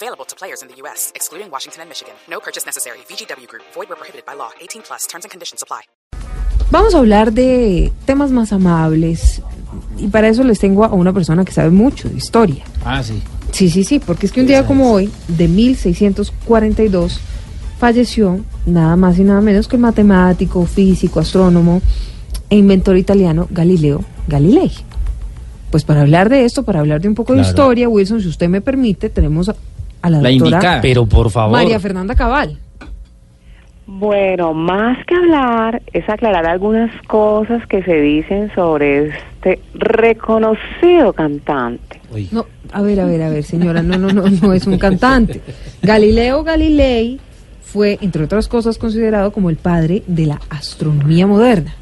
Available to players in the U.S., excluding Washington and Michigan. No purchase necessary. VGW Group. Void where prohibited by law. 18 plus. Terms and conditions apply. Vamos a hablar de temas más amables y para eso les tengo a una persona que sabe mucho de historia. Ah, sí. Sí, sí, sí, porque es que un día como hoy, de 1642, falleció nada más y nada menos que el matemático, físico, astrónomo e inventor italiano Galileo Galilei. Pues para hablar de esto, para hablar de un poco de historia, Wilson, si usted me permite, tenemos a, la, La doctora indicada. Pero por favor. María Fernanda Cabal. Bueno, más que hablar es aclarar algunas cosas que se dicen sobre este reconocido cantante. Uy. No, a ver, a ver, a ver, señora, no, no, no, no es un cantante. Galileo Galilei fue, entre otras cosas, considerado como el padre de la astronomía moderna.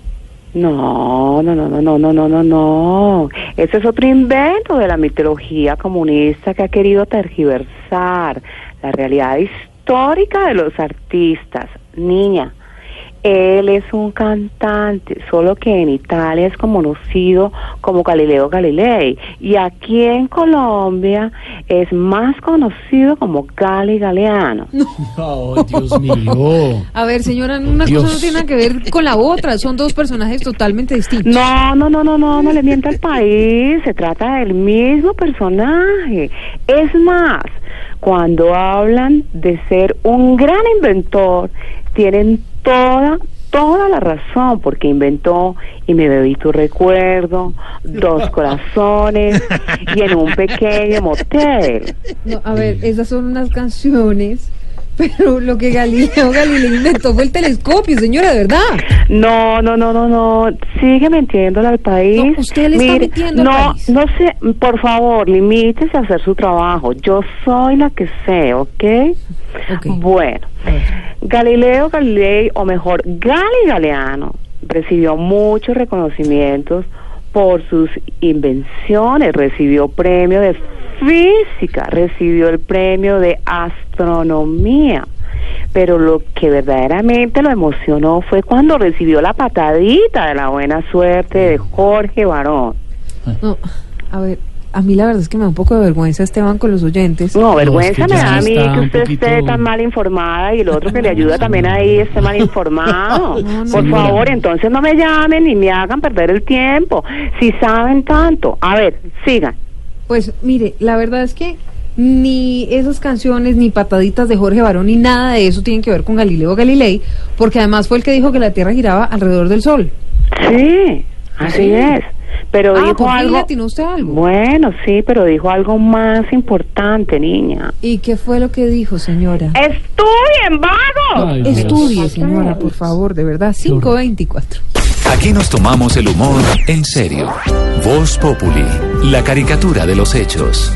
No, no, no, no, no, no, no, no, no. Ese es otro invento de la mitología comunista que ha querido tergiversar la realidad histórica de los artistas. Niña, él es un cantante, solo que en Italia es conocido como Galileo Galilei y aquí en Colombia es más conocido como Gali Galeano. Oh, Dios mío. A ver, señora, una Dios. cosa no tiene nada que ver con la otra, son dos personajes totalmente distintos. No, no, no, no, no, no le mienta al país. Se trata del mismo personaje. Es más, cuando hablan de ser un gran inventor, tienen toda, toda la razón, porque inventó y me bebí tu recuerdo, dos corazones y en un pequeño motel. No, a ver, esas son unas canciones, pero lo que Galileo Galilei inventó fue el telescopio, señora, de verdad. No, no, no, no, no. Sigue mintiéndole al país. No, usted le está mintiendo al no, país. No sé, por favor, limítese a hacer su trabajo. Yo soy la que sé, ¿ok? Ok. Bueno. Galileo Galilei, o mejor, Gali Galeano, recibió muchos reconocimientos por sus invenciones. Recibió premio de física, recibió el premio de astronomía. Pero lo que verdaderamente lo emocionó fue cuando recibió la patadita de la buena suerte de Jorge Barón. No, a ver, a mí la verdad es que me da un poco de vergüenza Esteban con los oyentes. No, vergüenza es que me da a mí que usted poquito- esté tan mal informada y el otro que le ayuda también ahí esté mal informado. No, no, Por favor, entonces no me llamen ni me hagan perder el tiempo. Si saben tanto. A ver, sigan. Pues mire, la verdad es que ni esas canciones, ni pataditas de Jorge Barón, ni nada de eso tienen que ver con Galileo Galilei, porque además fue el que dijo que la Tierra giraba alrededor del Sol. Sí, así Sí. es. Pero Ah, dijo algo. le atinó usted algo. Bueno, sí, pero dijo algo más importante, niña. ¿Y qué fue lo que dijo, señora? ¡Estudien, vagos! Estudie, señora, por favor, de verdad, 524. Aquí nos tomamos el humor en serio. Voz Populi, la caricatura de los hechos.